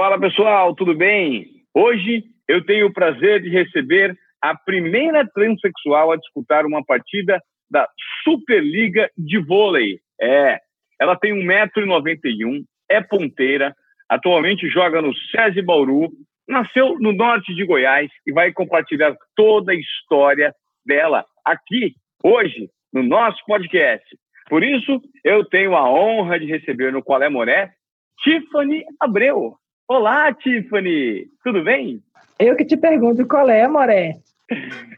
Fala pessoal, tudo bem? Hoje eu tenho o prazer de receber a primeira transexual a disputar uma partida da Superliga de Vôlei. É, ela tem 1,91m, é ponteira, atualmente joga no SESI Bauru, nasceu no norte de Goiás e vai compartilhar toda a história dela aqui, hoje, no nosso podcast. Por isso, eu tenho a honra de receber no Qual é Moré, Tiffany Abreu. Olá, Tiffany! Tudo bem? Eu que te pergunto qual é, Moré.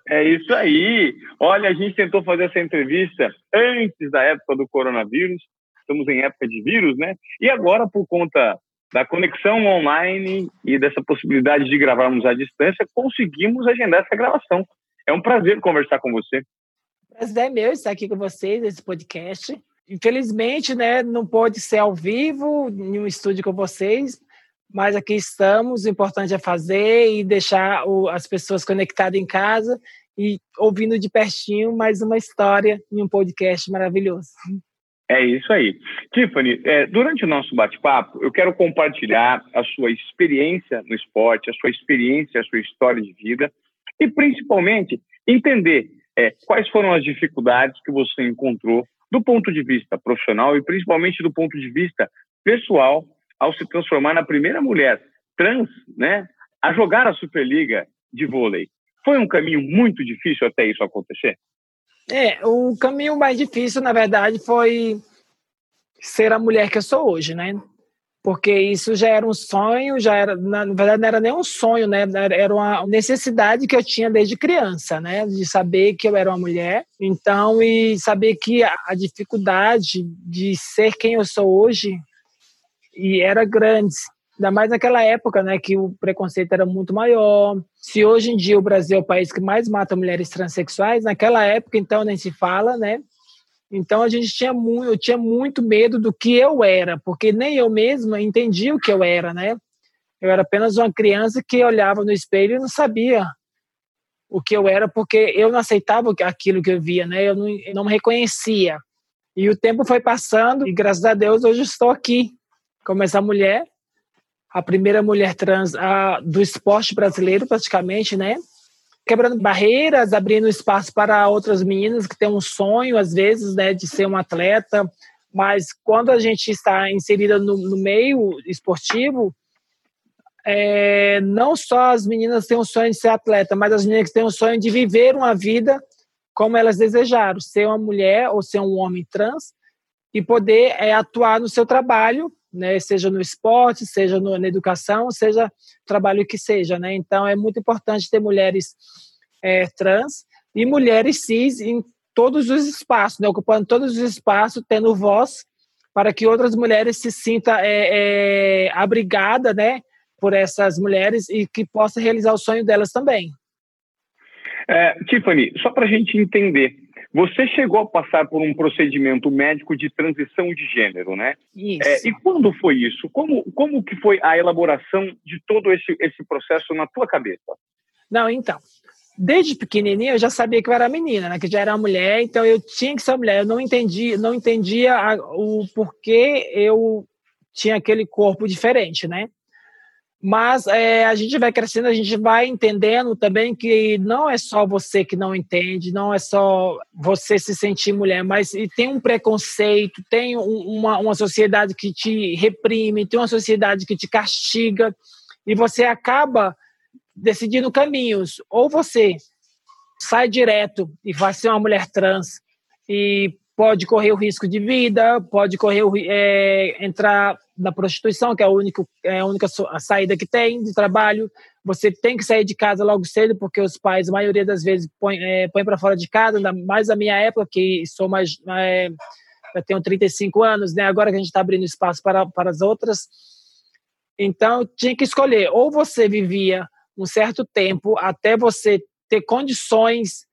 É isso aí. Olha, a gente tentou fazer essa entrevista antes da época do coronavírus. Estamos em época de vírus, né? E agora, por conta da conexão online e dessa possibilidade de gravarmos à distância, conseguimos agendar essa gravação. É um prazer conversar com você. Prazer é meu estar aqui com vocês nesse podcast. Infelizmente, né, não pode ser ao vivo em um estúdio com vocês, mas aqui estamos. O importante é fazer e deixar o, as pessoas conectadas em casa e ouvindo de pertinho mais uma história em um podcast maravilhoso. É isso aí. Tiffany, é, durante o nosso bate-papo, eu quero compartilhar a sua experiência no esporte, a sua experiência, a sua história de vida e, principalmente, entender é, quais foram as dificuldades que você encontrou do ponto de vista profissional e, principalmente, do ponto de vista pessoal ao se transformar na primeira mulher trans né, a jogar a Superliga de vôlei. Foi um caminho muito difícil até isso acontecer? É, o caminho mais difícil, na verdade, foi ser a mulher que eu sou hoje, né? Porque isso já era um sonho, já era, na verdade, não era nem um sonho, né? Era uma necessidade que eu tinha desde criança, né? De saber que eu era uma mulher. Então, e saber que a dificuldade de ser quem eu sou hoje e era grande. Ainda mais naquela época, né, que o preconceito era muito maior. Se hoje em dia o Brasil é o país que mais mata mulheres transexuais, naquela época, então, nem se fala, né? Então a gente tinha muito, eu tinha muito medo do que eu era, porque nem eu mesma entendia o que eu era, né? Eu era apenas uma criança que olhava no espelho e não sabia o que eu era, porque eu não aceitava aquilo que eu via, né? Eu não, eu não me reconhecia. E o tempo foi passando e graças a Deus hoje estou aqui como essa mulher, a primeira mulher trans a, do esporte brasileiro, praticamente, né? Quebrando barreiras, abrindo espaço para outras meninas que têm um sonho, às vezes, né, de ser um atleta. Mas quando a gente está inserida no, no meio esportivo, é, não só as meninas têm um sonho de ser atleta, mas as meninas têm um sonho de viver uma vida como elas desejaram, ser uma mulher ou ser um homem trans e poder é, atuar no seu trabalho né, seja no esporte, seja no, na educação, seja trabalho que seja, né? Então é muito importante ter mulheres é, trans e mulheres cis em todos os espaços, né, ocupando todos os espaços, tendo voz para que outras mulheres se sintam é, é, abrigadas, né, por essas mulheres e que possa realizar o sonho delas também. É, Tiffany, só para a gente entender, você chegou a passar por um procedimento médico de transição de gênero, né? Isso. É, e quando foi isso? Como, como que foi a elaboração de todo esse, esse processo na tua cabeça? Não, então, desde pequenininha eu já sabia que eu era menina, né? Que já era mulher, então eu tinha que ser mulher. Eu não entendi, não entendia a, o porquê eu tinha aquele corpo diferente, né? Mas é, a gente vai crescendo, a gente vai entendendo também que não é só você que não entende, não é só você se sentir mulher, mas tem um preconceito, tem uma, uma sociedade que te reprime, tem uma sociedade que te castiga, e você acaba decidindo caminhos. Ou você sai direto e vai ser uma mulher trans e pode correr o risco de vida, pode correr é, entrar na prostituição, que é a única, é a única saída que tem de trabalho. Você tem que sair de casa logo cedo, porque os pais, a maioria das vezes, põem, é, põem para fora de casa, ainda mais a minha época, que sou mais. É, eu tenho 35 anos, né? agora que a gente está abrindo espaço para, para as outras. Então, tinha que escolher. Ou você vivia um certo tempo até você ter condições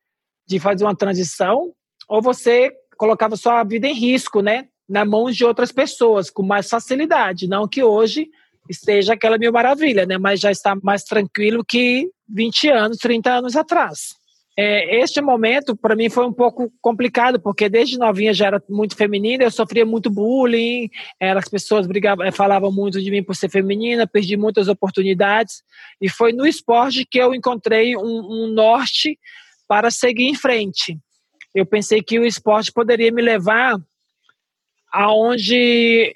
de fazer uma transição, ou você colocava sua vida em risco, né? Na mão de outras pessoas, com mais facilidade. Não que hoje esteja aquela mil maravilha, né? Mas já está mais tranquilo que 20 anos, 30 anos atrás. É, este momento, para mim, foi um pouco complicado, porque desde novinha já era muito feminina, eu sofria muito bullying, era, as pessoas brigavam, eh, falavam muito de mim por ser feminina, perdi muitas oportunidades, e foi no esporte que eu encontrei um, um norte para seguir em frente. Eu pensei que o esporte poderia me levar aonde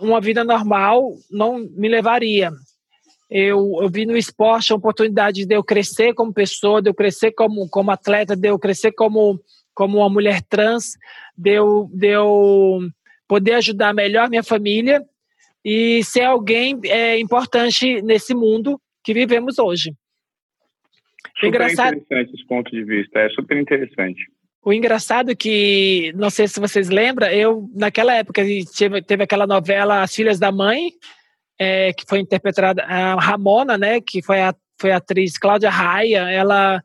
uma vida normal não me levaria. Eu, eu vi no esporte a oportunidade de eu crescer como pessoa, de eu crescer como, como atleta, de eu crescer como, como uma mulher trans, de eu, de eu poder ajudar melhor minha família e ser alguém é, importante nesse mundo que vivemos hoje. Super engraçado, interessante esse ponto de vista, é super interessante. O engraçado é que, não sei se vocês lembram, eu, naquela época, teve, teve aquela novela As Filhas da Mãe, é, que foi interpretada, a Ramona, né, que foi a, foi a atriz Cláudia Raia, ela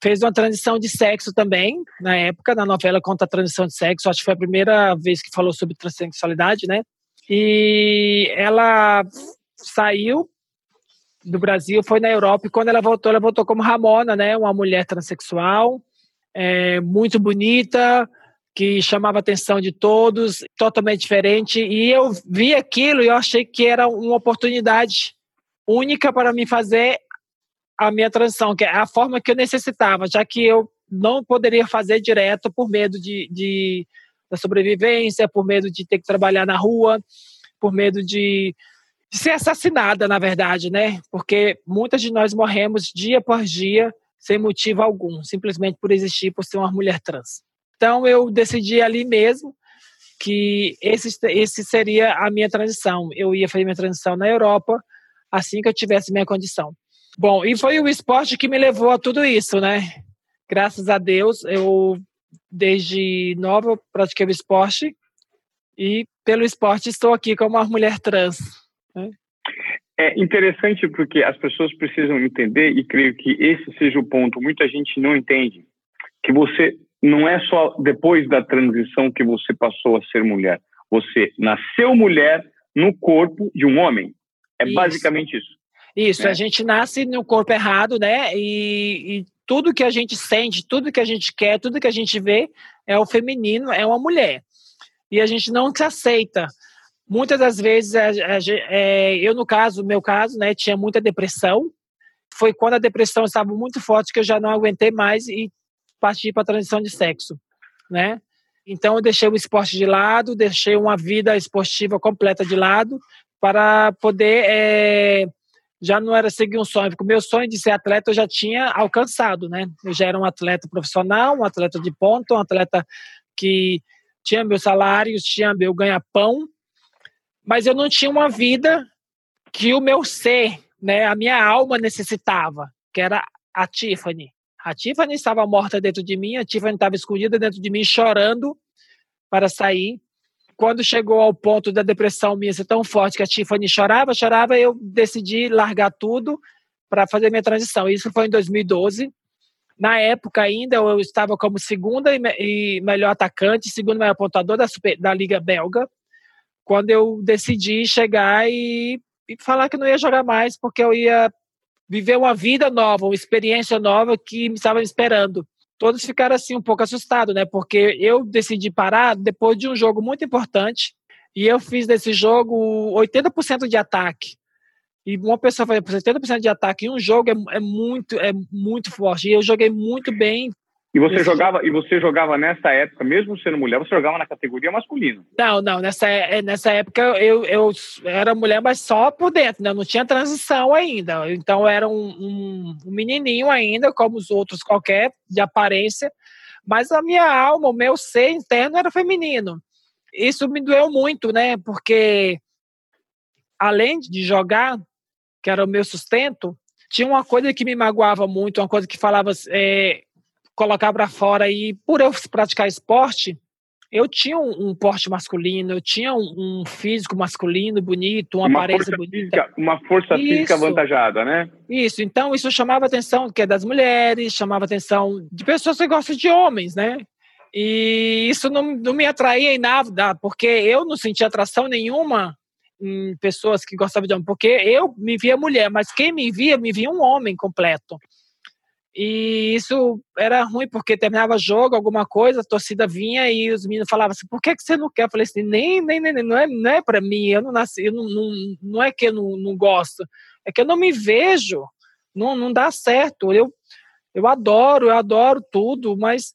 fez uma transição de sexo também, na época, na novela conta a transição de sexo, acho que foi a primeira vez que falou sobre transexualidade, né, e ela saiu do Brasil, foi na Europa, e quando ela voltou, ela voltou como Ramona, né, uma mulher transexual, é, muito bonita, que chamava a atenção de todos, totalmente diferente. E eu vi aquilo e eu achei que era uma oportunidade única para me fazer a minha transição, que é a forma que eu necessitava, já que eu não poderia fazer direto por medo de, de da sobrevivência, por medo de ter que trabalhar na rua, por medo de, de ser assassinada, na verdade, né? Porque muitas de nós morremos dia por dia sem motivo algum, simplesmente por existir, por ser uma mulher trans. Então eu decidi ali mesmo que esse, esse seria a minha transição. Eu ia fazer minha transição na Europa assim que eu tivesse minha condição. Bom, e foi o esporte que me levou a tudo isso, né? Graças a Deus, eu desde nova pratiquei o esporte e pelo esporte estou aqui como uma mulher trans. Né? É interessante porque as pessoas precisam entender, e creio que esse seja o ponto, muita gente não entende, que você não é só depois da transição que você passou a ser mulher. Você nasceu mulher no corpo de um homem. É isso. basicamente isso. Isso, né? a gente nasce no corpo errado, né? E, e, tudo que a gente sente, tudo que a gente quer, tudo que a gente vê é o feminino, é uma mulher. E a gente não se aceita. Muitas das vezes, a, a, é, eu no caso, meu caso, né, tinha muita depressão. Foi quando a depressão estava muito forte que eu já não aguentei mais e parti para a transição de sexo, né? Então eu deixei o esporte de lado, deixei uma vida esportiva completa de lado para poder é, já não era seguir um sonho, porque o meu sonho de ser atleta eu já tinha alcançado, né? Eu já era um atleta profissional, um atleta de ponta, um atleta que tinha meus salários, tinha meu ganha-pão, mas eu não tinha uma vida que o meu ser, né, a minha alma necessitava, que era a Tiffany. A Tiffany estava morta dentro de mim, a Tiffany estava escondida dentro de mim, chorando para sair. Quando chegou ao ponto da depressão minha ser tão forte que a Tiffany chorava, chorava, eu decidi largar tudo para fazer minha transição. Isso foi em 2012. Na época ainda eu estava como segunda e melhor atacante, segundo melhor pontuador da, super, da Liga Belga quando eu decidi chegar e, e falar que não ia jogar mais, porque eu ia viver uma vida nova, uma experiência nova que me estava esperando. Todos ficaram assim um pouco assustados, né? Porque eu decidi parar depois de um jogo muito importante e eu fiz desse jogo 80% de ataque. E uma pessoa fazer 80% de ataque em um jogo é, é, muito é muito forte. E eu joguei muito bem e você jogava e você jogava nessa época, mesmo sendo mulher, você jogava na categoria masculina? Não, não. Nessa, é, nessa época eu, eu era mulher, mas só por dentro, né? Não tinha transição ainda. Então eu era um, um, um menininho ainda, como os outros qualquer, de aparência. Mas a minha alma, o meu ser interno era feminino. Isso me doeu muito, né? Porque além de jogar, que era o meu sustento, tinha uma coisa que me magoava muito, uma coisa que falava é, colocar para fora. E por eu praticar esporte, eu tinha um, um porte masculino, eu tinha um, um, físico masculino bonito, uma, uma aparência bonita. Física, uma força isso, física avantajada, né? Isso, então isso chamava atenção que é das mulheres, chamava atenção de pessoas que gostam de homens, né? E isso não, não me atraía em nada, porque eu não sentia atração nenhuma em pessoas que gostavam de homem, porque eu me via mulher, mas quem me via, me via um homem completo. E isso era ruim, porque terminava jogo, alguma coisa, a torcida vinha e os meninos falavam assim, por que, que você não quer? Eu falei assim, nem, nem, nem, não é, não é para mim, eu não nasci, eu não, não, não é que eu não, não gosto, é que eu não me vejo, não, não dá certo. Eu, eu adoro, eu adoro tudo, mas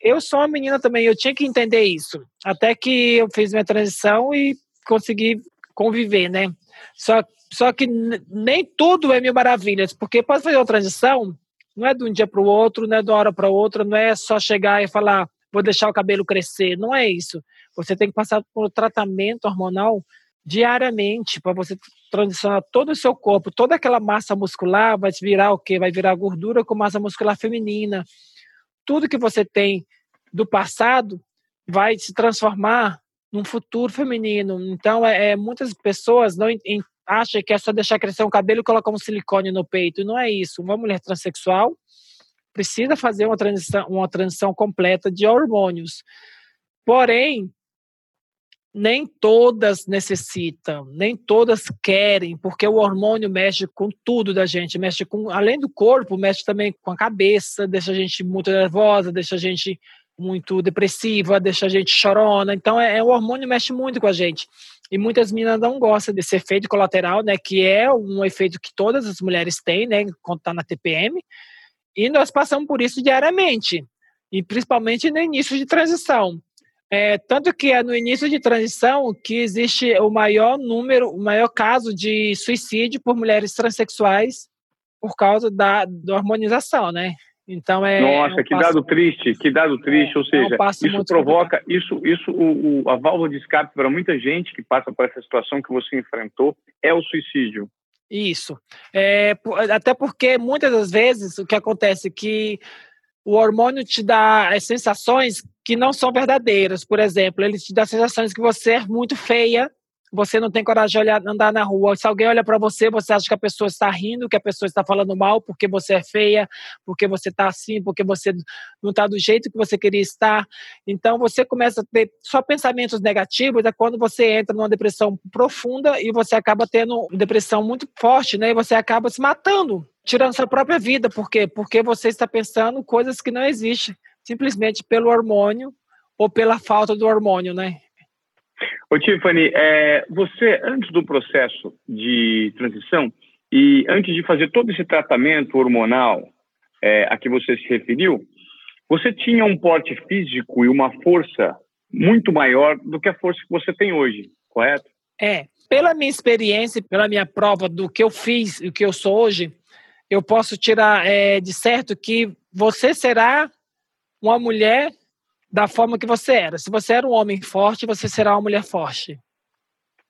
eu sou uma menina também, eu tinha que entender isso. Até que eu fiz minha transição e consegui conviver, né? Só, só que nem tudo é mil maravilhas, porque pode fazer uma transição não é de um dia para o outro, não é de uma hora para outra, não é só chegar e falar, vou deixar o cabelo crescer. Não é isso. Você tem que passar por um tratamento hormonal diariamente para você transicionar todo o seu corpo, toda aquela massa muscular vai virar o quê? Vai virar gordura com massa muscular feminina. Tudo que você tem do passado vai se transformar num futuro feminino. Então, é, é muitas pessoas não acha que é só deixar crescer um cabelo e colocar um silicone no peito. Não é isso. Uma mulher transexual precisa fazer uma transição, uma transição completa de hormônios. Porém, nem todas necessitam, nem todas querem, porque o hormônio mexe com tudo da gente, mexe com, além do corpo, mexe também com a cabeça, deixa a gente muito nervosa, deixa a gente muito depressiva, deixa a gente chorona. Então, é, é o hormônio mexe muito com a gente. E muitas meninas não gostam desse efeito colateral, né? Que é um efeito que todas as mulheres têm, né? Quando está na TPM. E nós passamos por isso diariamente. E principalmente no início de transição. É, tanto que é no início de transição que existe o maior número, o maior caso de suicídio por mulheres transexuais por causa da, da hormonização, né? Então é. Nossa, é um que dado triste, que dado triste. É, ou seja, é um isso provoca, isso, isso o, o, a válvula de escape para muita gente que passa por essa situação que você enfrentou é o suicídio. Isso. É, até porque muitas das vezes o que acontece é que o hormônio te dá as sensações que não são verdadeiras. Por exemplo, ele te dá sensações que você é muito feia você não tem coragem de olhar, andar na rua. Se alguém olha para você, você acha que a pessoa está rindo, que a pessoa está falando mal porque você é feia, porque você está assim, porque você não está do jeito que você queria estar. Então você começa a ter só pensamentos negativos, é quando você entra numa depressão profunda e você acaba tendo uma depressão muito forte, né? E você acaba se matando, tirando sua própria vida. Por quê? Porque você está pensando coisas que não existem, simplesmente pelo hormônio ou pela falta do hormônio, né? Ô, Tiffany, é, você, antes do processo de transição e antes de fazer todo esse tratamento hormonal é, a que você se referiu, você tinha um porte físico e uma força muito maior do que a força que você tem hoje, correto? É. Pela minha experiência, pela minha prova do que eu fiz e o que eu sou hoje, eu posso tirar é, de certo que você será uma mulher da forma que você era. Se você era um homem forte, você será uma mulher forte,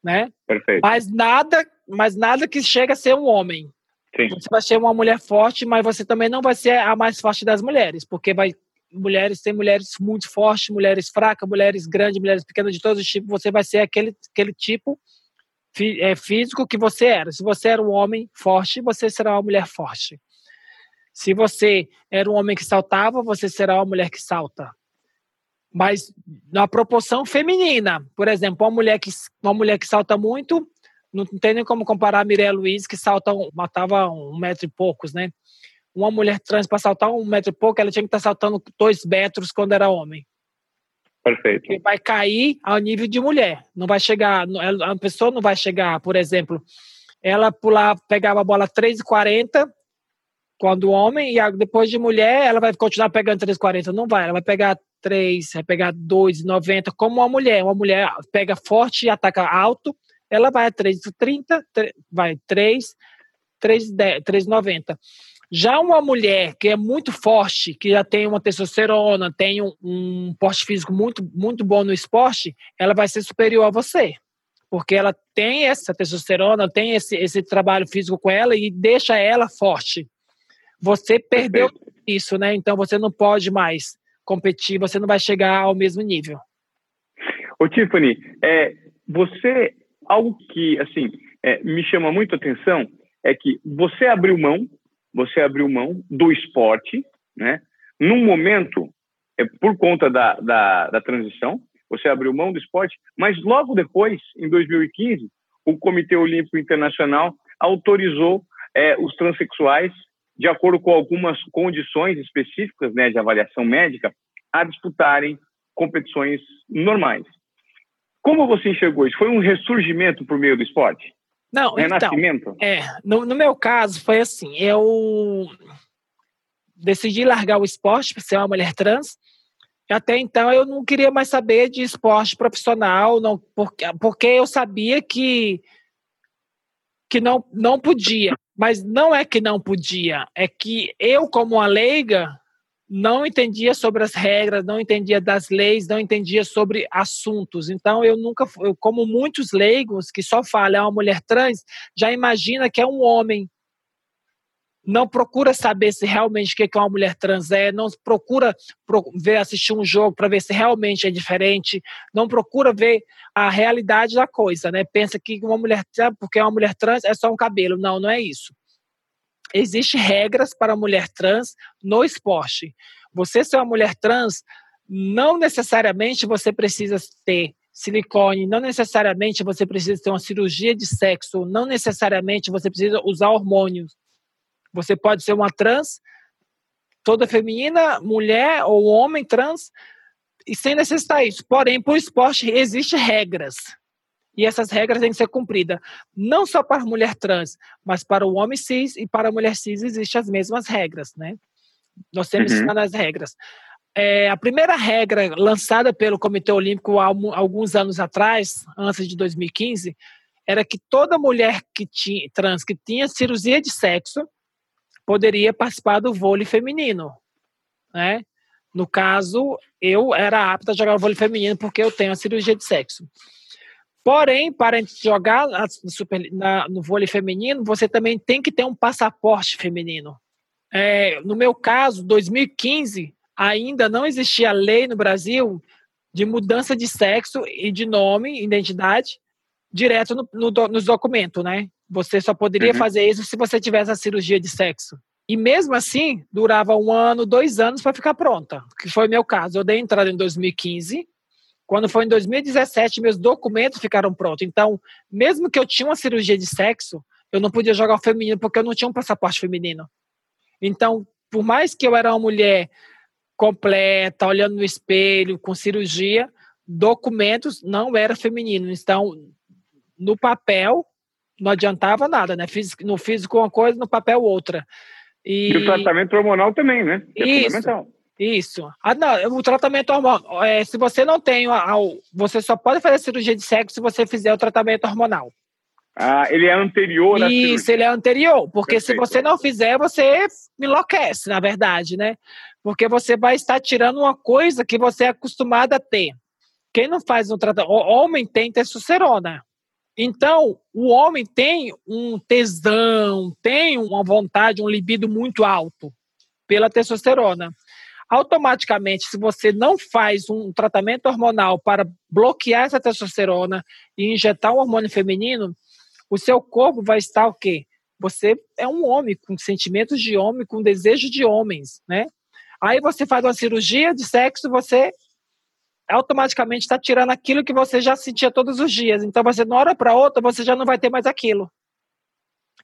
né? Perfeito. Mas nada, mas nada que chega a ser um homem. Sim. Você vai ser uma mulher forte, mas você também não vai ser a mais forte das mulheres, porque vai mulheres tem mulheres muito fortes, mulheres fracas, mulheres grandes, mulheres pequenas de todos os tipos. Você vai ser aquele aquele tipo é, físico que você era. Se você era um homem forte, você será uma mulher forte. Se você era um homem que saltava, você será uma mulher que salta mas na proporção feminina. Por exemplo, uma mulher que, uma mulher que salta muito, não tem nem como comparar a Mireia Luiz, que salta, matava um metro e poucos, né? Uma mulher trans, para saltar um metro e pouco, ela tinha que estar tá saltando dois metros quando era homem. Perfeito. E vai cair ao nível de mulher. Não vai chegar, a pessoa não vai chegar, por exemplo, ela pular, pegava a bola 3,40 quando homem, e depois de mulher, ela vai continuar pegando 3,40. Não vai, ela vai pegar 3, vai pegar 2,90, como uma mulher. Uma mulher pega forte e ataca alto, ela vai a 3,30, vai 3, 3,90. Já uma mulher que é muito forte, que já tem uma testosterona, tem um, um porte físico muito, muito bom no esporte, ela vai ser superior a você. Porque ela tem essa testosterona, tem esse, esse trabalho físico com ela e deixa ela forte. Você perdeu Perfeito. isso, né? Então você não pode mais competir, você não vai chegar ao mesmo nível. Ô Tiffany, é, você, algo que assim é, me chama muito a atenção é que você abriu mão, você abriu mão do esporte, né? Num momento, é, por conta da, da, da transição, você abriu mão do esporte, mas logo depois, em 2015, o Comitê Olímpico Internacional autorizou é, os transexuais de acordo com algumas condições específicas né, de avaliação médica, a disputarem competições normais. Como você enxergou isso? Foi um ressurgimento por meio do esporte? Não, Renascimento? Então, é, no, no meu caso foi assim, eu decidi largar o esporte para ser uma mulher trans. Até então eu não queria mais saber de esporte profissional, não, porque, porque eu sabia que que não, não podia. Mas não é que não podia, é que eu, como uma leiga, não entendia sobre as regras, não entendia das leis, não entendia sobre assuntos. Então, eu nunca, eu, como muitos leigos que só falam é uma mulher trans, já imagina que é um homem não procura saber se realmente o que uma mulher trans é, não procura ver, assistir um jogo para ver se realmente é diferente, não procura ver a realidade da coisa, né? Pensa que uma mulher porque uma mulher trans é só um cabelo. Não, não é isso. Existem regras para mulher trans no esporte. Você ser uma mulher trans, não necessariamente você precisa ter silicone, não necessariamente você precisa ter uma cirurgia de sexo, não necessariamente você precisa usar hormônios você pode ser uma trans, toda feminina, mulher ou homem trans, e sem necessitar isso. Porém, para o esporte existem regras. E essas regras têm que ser cumpridas. Não só para a mulher trans, mas para o homem cis e para a mulher cis existem as mesmas regras, né? Nós temos uhum. as regras. É, a primeira regra lançada pelo Comitê Olímpico há alguns anos atrás, antes de 2015, era que toda mulher que tinha, trans que tinha cirurgia de sexo poderia participar do vôlei feminino, né? No caso, eu era apta a jogar vôlei feminino porque eu tenho a cirurgia de sexo. Porém, para jogar na, na, no vôlei feminino, você também tem que ter um passaporte feminino. É, no meu caso, 2015, ainda não existia lei no Brasil de mudança de sexo e de nome, identidade, direto no, no, nos documentos, né? Você só poderia uhum. fazer isso se você tivesse a cirurgia de sexo. E mesmo assim, durava um ano, dois anos para ficar pronta, que foi meu caso. Eu dei entrada em 2015. Quando foi em 2017, meus documentos ficaram prontos. Então, mesmo que eu tinha uma cirurgia de sexo, eu não podia jogar o feminino porque eu não tinha um passaporte feminino. Então, por mais que eu era uma mulher completa, olhando no espelho, com cirurgia, documentos não era feminino. Então, no papel, não adiantava nada, né? No físico uma coisa, no papel outra. E, e o tratamento hormonal também, né? Que é isso. Isso. Ah, não, o tratamento hormonal, é, se você não tem, você só pode fazer cirurgia de sexo se você fizer o tratamento hormonal. Ah, ele é anterior à Isso, ele é anterior, porque Perfeito. se você não fizer, você enlouquece, na verdade, né? Porque você vai estar tirando uma coisa que você é acostumado a ter. Quem não faz um tratamento, homem tem testosterona. Então, o homem tem um tesão, tem uma vontade, um libido muito alto pela testosterona. Automaticamente, se você não faz um tratamento hormonal para bloquear essa testosterona e injetar um hormônio feminino, o seu corpo vai estar o quê? Você é um homem com sentimentos de homem, com desejo de homens, né? Aí você faz uma cirurgia de sexo, você automaticamente está tirando aquilo que você já sentia todos os dias. Então, você, de uma hora para outra, você já não vai ter mais aquilo.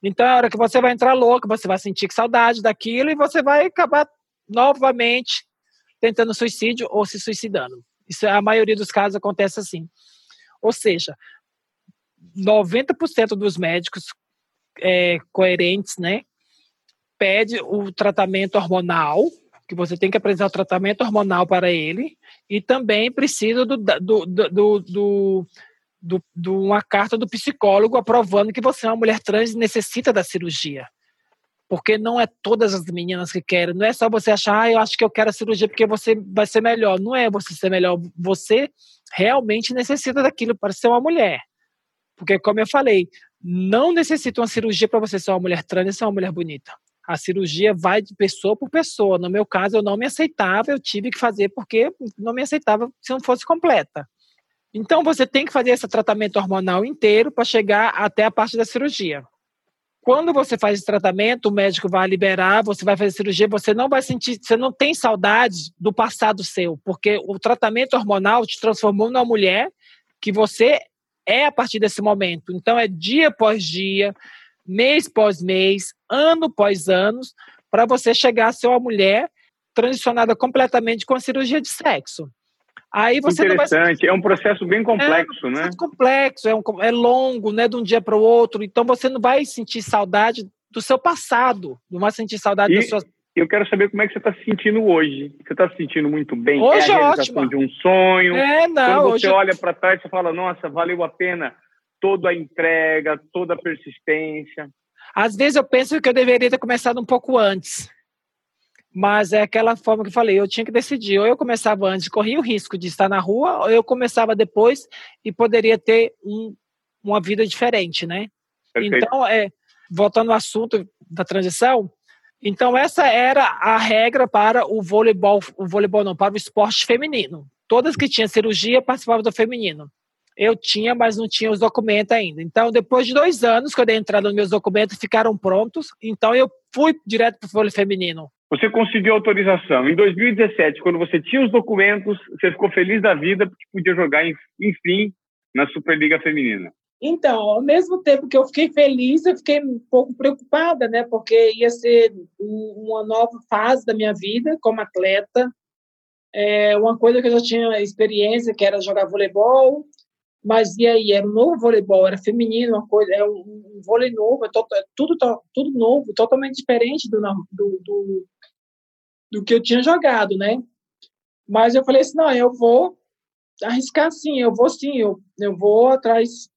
Então, a hora que você vai entrar louco, você vai sentir saudade daquilo e você vai acabar novamente tentando suicídio ou se suicidando. Isso, a maioria dos casos acontece assim. Ou seja, 90% dos médicos é, coerentes, né, pede o tratamento hormonal que você tem que apresentar o tratamento hormonal para ele e também precisa do, do, do, do do, do, uma carta do psicólogo aprovando que você é uma mulher trans e necessita da cirurgia. Porque não é todas as meninas que querem. Não é só você achar, ah, eu acho que eu quero a cirurgia porque você vai ser melhor. Não é você ser melhor. Você realmente necessita daquilo para ser uma mulher. Porque, como eu falei, não necessita uma cirurgia para você ser uma mulher trans e ser uma mulher bonita. A cirurgia vai de pessoa por pessoa. No meu caso, eu não me aceitava, eu tive que fazer porque não me aceitava se não fosse completa. Então, você tem que fazer esse tratamento hormonal inteiro para chegar até a parte da cirurgia. Quando você faz esse tratamento, o médico vai liberar, você vai fazer cirurgia, você não vai sentir, você não tem saudade do passado seu, porque o tratamento hormonal te transformou numa mulher que você é a partir desse momento. Então, é dia após dia, mês após mês, ano após ano, para você chegar a ser uma mulher transicionada completamente com a cirurgia de sexo. Aí você Interessante, vai... é um processo bem complexo, é um né? complexo, é, um, é longo, né, de um dia para o outro, então você não vai sentir saudade do seu passado, não vai sentir saudade e... da sua eu quero saber como é que você está se sentindo hoje. Você está se sentindo muito bem? Hoje é a realização ótimo. de um sonho? É, não. Quando você hoje... olha para trás, você fala, nossa, valeu a pena toda a entrega, toda a persistência. Às vezes eu penso que eu deveria ter começado um pouco antes. Mas é aquela forma que eu falei, eu tinha que decidir. Ou eu começava antes, corria o risco de estar na rua, ou eu começava depois e poderia ter um, uma vida diferente, né? Perfeito. Então, é, voltando ao assunto da transição, então essa era a regra para o voleibol, o voleibol não, para o esporte feminino. Todas que tinham cirurgia participavam do feminino. Eu tinha, mas não tinha os documentos ainda. Então, depois de dois anos que eu dei entrada nos meus documentos, ficaram prontos. Então, eu fui direto para o vôlei feminino. Você conseguiu autorização. Em 2017, quando você tinha os documentos, você ficou feliz da vida porque podia jogar, enfim, na Superliga Feminina. Então, ao mesmo tempo que eu fiquei feliz, eu fiquei um pouco preocupada, né? Porque ia ser uma nova fase da minha vida como atleta. É uma coisa que eu já tinha experiência, que era jogar voleibol, mas e aí? Era um novo voleibol, era feminino, uma coisa, é um, um vôlei novo, é tudo, tudo novo, totalmente diferente do, do, do, do que eu tinha jogado, né? Mas eu falei assim, não, eu vou arriscar sim, eu vou sim, eu, eu vou atrás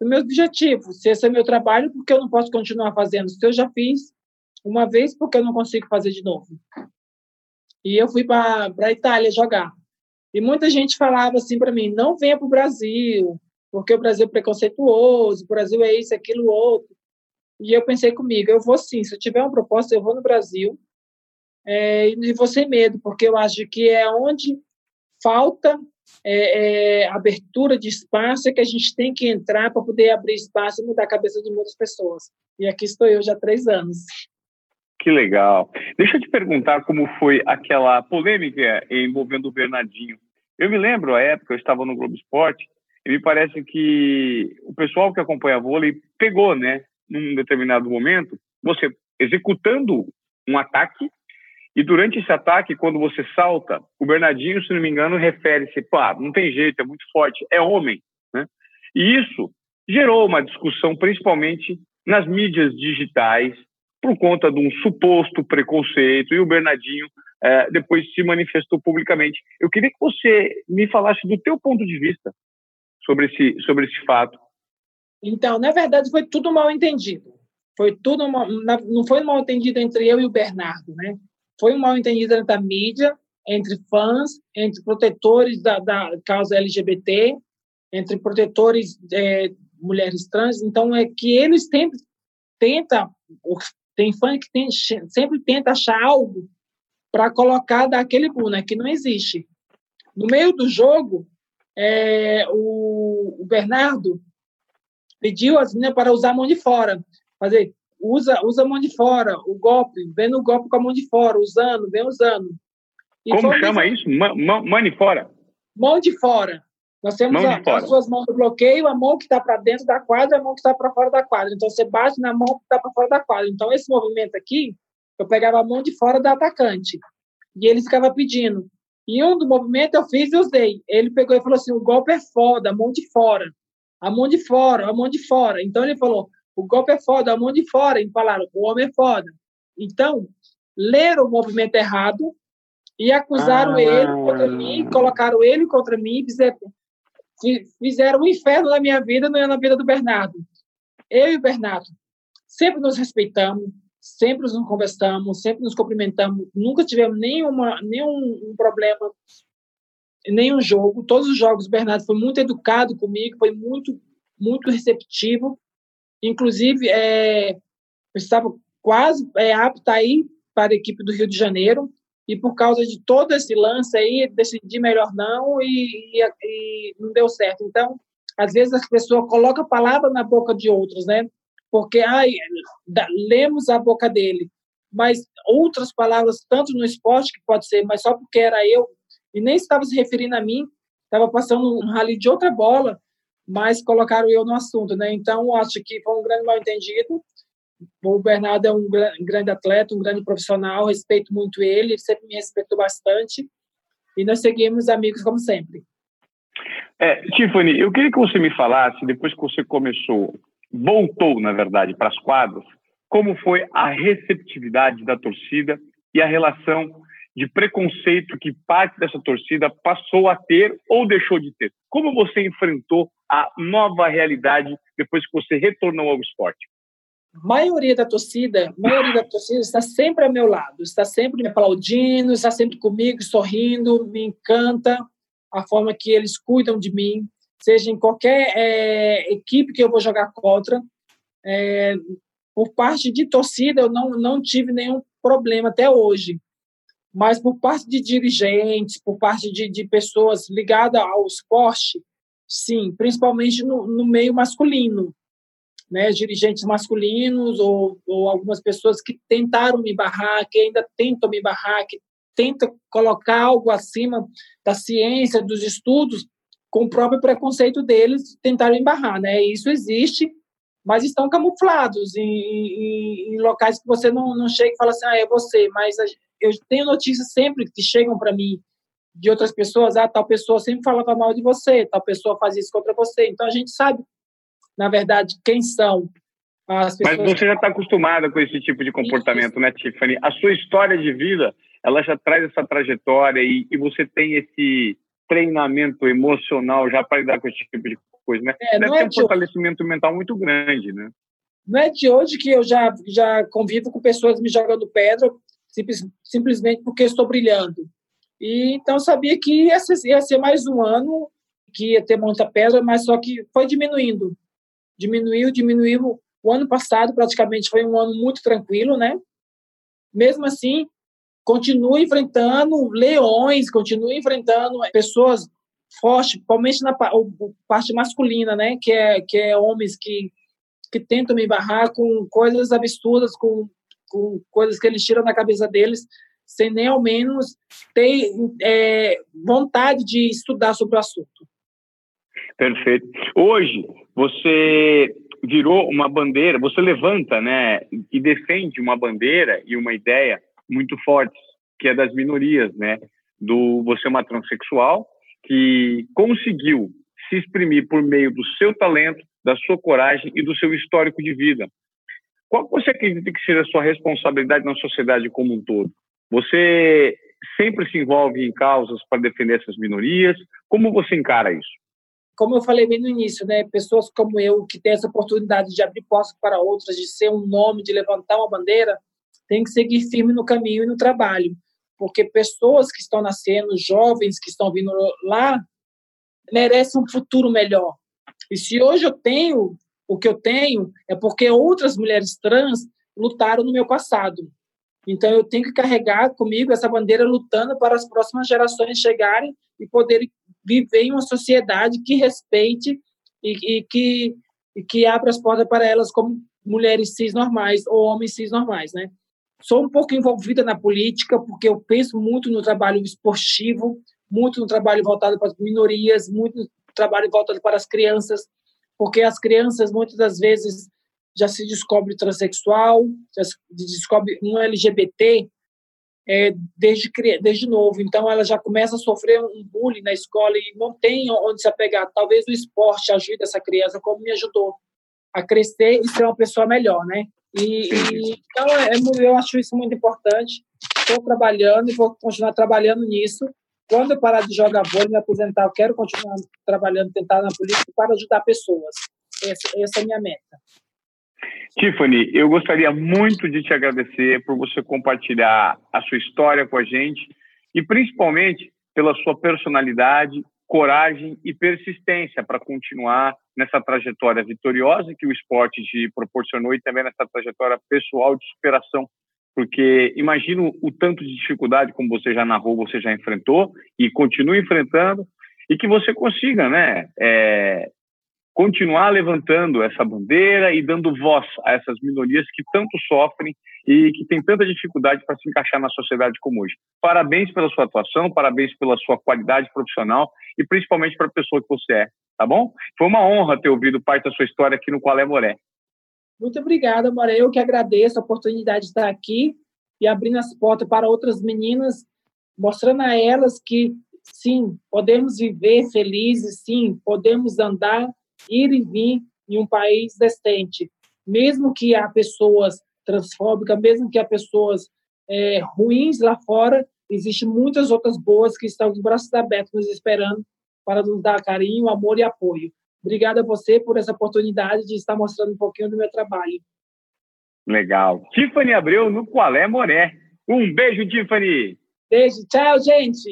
do meu objetivo. Se esse é meu trabalho, porque eu não posso continuar fazendo? Se eu já fiz uma vez, porque eu não consigo fazer de novo? E eu fui para a Itália jogar. E muita gente falava assim para mim: não venha para o Brasil, porque o Brasil é preconceituoso, o Brasil é isso, aquilo, outro. E eu pensei comigo: eu vou sim, se eu tiver uma proposta, eu vou no Brasil. É, e vou sem medo, porque eu acho que é onde falta é, é, abertura de espaço é que a gente tem que entrar para poder abrir espaço e mudar a cabeça de muitas pessoas. E aqui estou eu já há três anos. Que legal. Deixa eu te perguntar como foi aquela polêmica envolvendo o Bernardinho. Eu me lembro, à época, eu estava no Globo Esporte, e me parece que o pessoal que acompanha vôlei pegou, né, num determinado momento, você executando um ataque, e durante esse ataque, quando você salta, o Bernardinho, se não me engano, refere-se, pá, não tem jeito, é muito forte, é homem, né? E isso gerou uma discussão, principalmente nas mídias digitais, por conta de um suposto preconceito, e o Bernardinho é, depois se manifestou publicamente. Eu queria que você me falasse do teu ponto de vista sobre esse, sobre esse fato. Então, na verdade, foi tudo mal entendido. Foi tudo mal, não foi mal entendido entre eu e o Bernardo, né? Foi um mal entendido entre a mídia, entre fãs, entre protetores da, da causa LGBT, entre protetores de mulheres trans. Então, é que eles sempre tentam, tem fã que tem, sempre tenta achar algo para colocar daquele boom, né, que não existe. No meio do jogo, é, o, o, Bernardo pediu as meninas para usar a mão de fora, fazer usa usa a mão de fora, o golpe, vem no golpe com a mão de fora, usando, vem usando. E Como chama isso? Mão de fora? Mão de fora. Nós temos a, as suas mãos no bloqueio, a mão que está para dentro da quadra e a mão que está para fora da quadra. Então, você bate na mão que está para fora da quadra. Então, esse movimento aqui, eu pegava a mão de fora do atacante. E ele ficava pedindo. E um do movimento eu fiz e usei. Ele pegou e falou assim: o golpe é foda, a mão de fora. A mão de fora, a mão de fora. Então, ele falou: o golpe é foda, a mão de fora. E falaram: o homem é foda. Então, leram o movimento errado e acusaram ah. ele contra mim, colocaram ele contra mim, fizeram um inferno na minha vida, não é na vida do Bernardo. Eu e o Bernardo sempre nos respeitamos, sempre nos conversamos, sempre nos cumprimentamos, nunca tivemos nenhuma, nenhum problema, nenhum jogo. Todos os jogos, o Bernardo foi muito educado comigo, foi muito, muito receptivo. Inclusive, é, eu estava quase é, apto a ir para a equipe do Rio de Janeiro, e por causa de todo esse lance aí, decidi melhor não e, e, e não deu certo. Então, às vezes as pessoas colocam a palavra na boca de outros, né? Porque, ai, da, lemos a boca dele, mas outras palavras, tanto no esporte, que pode ser, mas só porque era eu, e nem estava se referindo a mim, estava passando um rally de outra bola, mas colocaram eu no assunto, né? Então, acho que foi um grande mal-entendido, O Bernardo é um grande atleta, um grande profissional, respeito muito ele, ele sempre me respeitou bastante e nós seguimos amigos como sempre. É, Tiffany, eu queria que você me falasse, depois que você começou, voltou, na verdade, para as quadras, como foi a receptividade da torcida e a relação de preconceito que parte dessa torcida passou a ter ou deixou de ter. Como você enfrentou a nova realidade depois que você retornou ao esporte? Maioria da torcida, maioria da torcida está sempre ao meu lado, está sempre me aplaudindo, está sempre comigo, sorrindo, me encanta a forma que eles cuidam de mim, seja em qualquer é, equipe que eu vou jogar contra. É, por parte de torcida, eu não, não tive nenhum problema até hoje. Mas por parte de dirigentes, por parte de, de pessoas ligadas ao esporte, sim, principalmente no, no meio masculino. Né, dirigentes masculinos ou, ou algumas pessoas que tentaram me barrar, que ainda tentam me barrar, que tenta colocar algo acima da ciência, dos estudos, com o próprio preconceito deles, tentaram embarrar, né? Isso existe, mas estão camuflados em, em, em locais que você não, não chega e fala assim, ah, é você, mas eu tenho notícias sempre que chegam para mim de outras pessoas, ah, tal pessoa sempre falava mal de você, tal pessoa faz isso contra você, então a gente sabe, na verdade, quem são as pessoas. Mas você já está acostumada com esse tipo de comportamento, isso. né, Tiffany? A sua história de vida ela já traz essa trajetória e, e você tem esse treinamento emocional já para lidar com esse tipo de coisa, né? É, Deve ter é um fortalecimento hoje. mental muito grande, né? Não é de hoje que eu já, já convivo com pessoas me jogando pedra simples, simplesmente porque estou brilhando. E então sabia que ia ser, ia ser mais um ano que ia ter muita pedra, mas só que foi diminuindo. Diminuiu, diminuiu. O ano passado praticamente foi um ano muito tranquilo, né? Mesmo assim, continua enfrentando leões, continua enfrentando pessoas fortes, principalmente na parte masculina, né? Que é que é homens que que tentam me barrar com coisas absurdas, com, com coisas que eles tiram da cabeça deles, sem nem ao menos ter é, vontade de estudar sobre o assunto. Perfeito. Hoje você virou uma bandeira, você levanta, né, e defende uma bandeira e uma ideia muito fortes, que é das minorias, né? Do você é uma transexual que conseguiu se exprimir por meio do seu talento, da sua coragem e do seu histórico de vida. Qual você acredita que seja a sua responsabilidade na sociedade como um todo? Você sempre se envolve em causas para defender essas minorias? Como você encara isso? Como eu falei bem no início, né, pessoas como eu que têm essa oportunidade de abrir portas para outras, de ser um nome, de levantar uma bandeira, tem que seguir firme no caminho e no trabalho, porque pessoas que estão nascendo, jovens que estão vindo lá, merecem um futuro melhor. E se hoje eu tenho o que eu tenho, é porque outras mulheres trans lutaram no meu passado. Então eu tenho que carregar comigo essa bandeira lutando para as próximas gerações chegarem e poderem viver em uma sociedade que respeite e, e que e que abra as portas para elas como mulheres cis normais ou homens cis normais, né? Sou um pouco envolvida na política, porque eu penso muito no trabalho esportivo, muito no trabalho voltado para as minorias, muito no trabalho voltado para as crianças, porque as crianças muitas das vezes já se descobre transexual, já se descobre um LGBT é, desde, desde novo. Então, ela já começa a sofrer um bullying na escola e não tem onde se apegar. Talvez o esporte ajude essa criança, como me ajudou a crescer e ser uma pessoa melhor, né? E, e, então, é, é eu acho isso muito importante. Estou trabalhando e vou continuar trabalhando nisso. Quando eu parar de jogar vôlei, me aposentar, eu quero continuar trabalhando, tentar na política para ajudar pessoas. Essa, essa é a minha meta. Tiffany, eu gostaria muito de te agradecer por você compartilhar a sua história com a gente e principalmente pela sua personalidade coragem e persistência para continuar nessa trajetória vitoriosa que o esporte te proporcionou e também nessa trajetória pessoal de superação. Porque imagino o tanto de dificuldade, como você já narrou, você já enfrentou e continua enfrentando, e que você consiga né, é, continuar levantando essa bandeira e dando voz a essas minorias que tanto sofrem e que têm tanta dificuldade para se encaixar na sociedade como hoje. Parabéns pela sua atuação, parabéns pela sua qualidade profissional e principalmente para a pessoa que você é, tá bom? Foi uma honra ter ouvido parte da sua história aqui no Qual é Moré. Muito obrigada, Amora. Eu que agradeço a oportunidade de estar aqui e abrindo as portas para outras meninas, mostrando a elas que, sim, podemos viver felizes, sim, podemos andar, ir e vir em um país distante. Mesmo que há pessoas transfóbicas, mesmo que há pessoas é, ruins lá fora, existem muitas outras boas que estão de braços abertos nos esperando para nos dar carinho, amor e apoio. Obrigada a você por essa oportunidade de estar mostrando um pouquinho do meu trabalho. Legal. Tiffany Abreu no Qual é Moré. Um beijo, Tiffany. Beijo. Tchau, gente.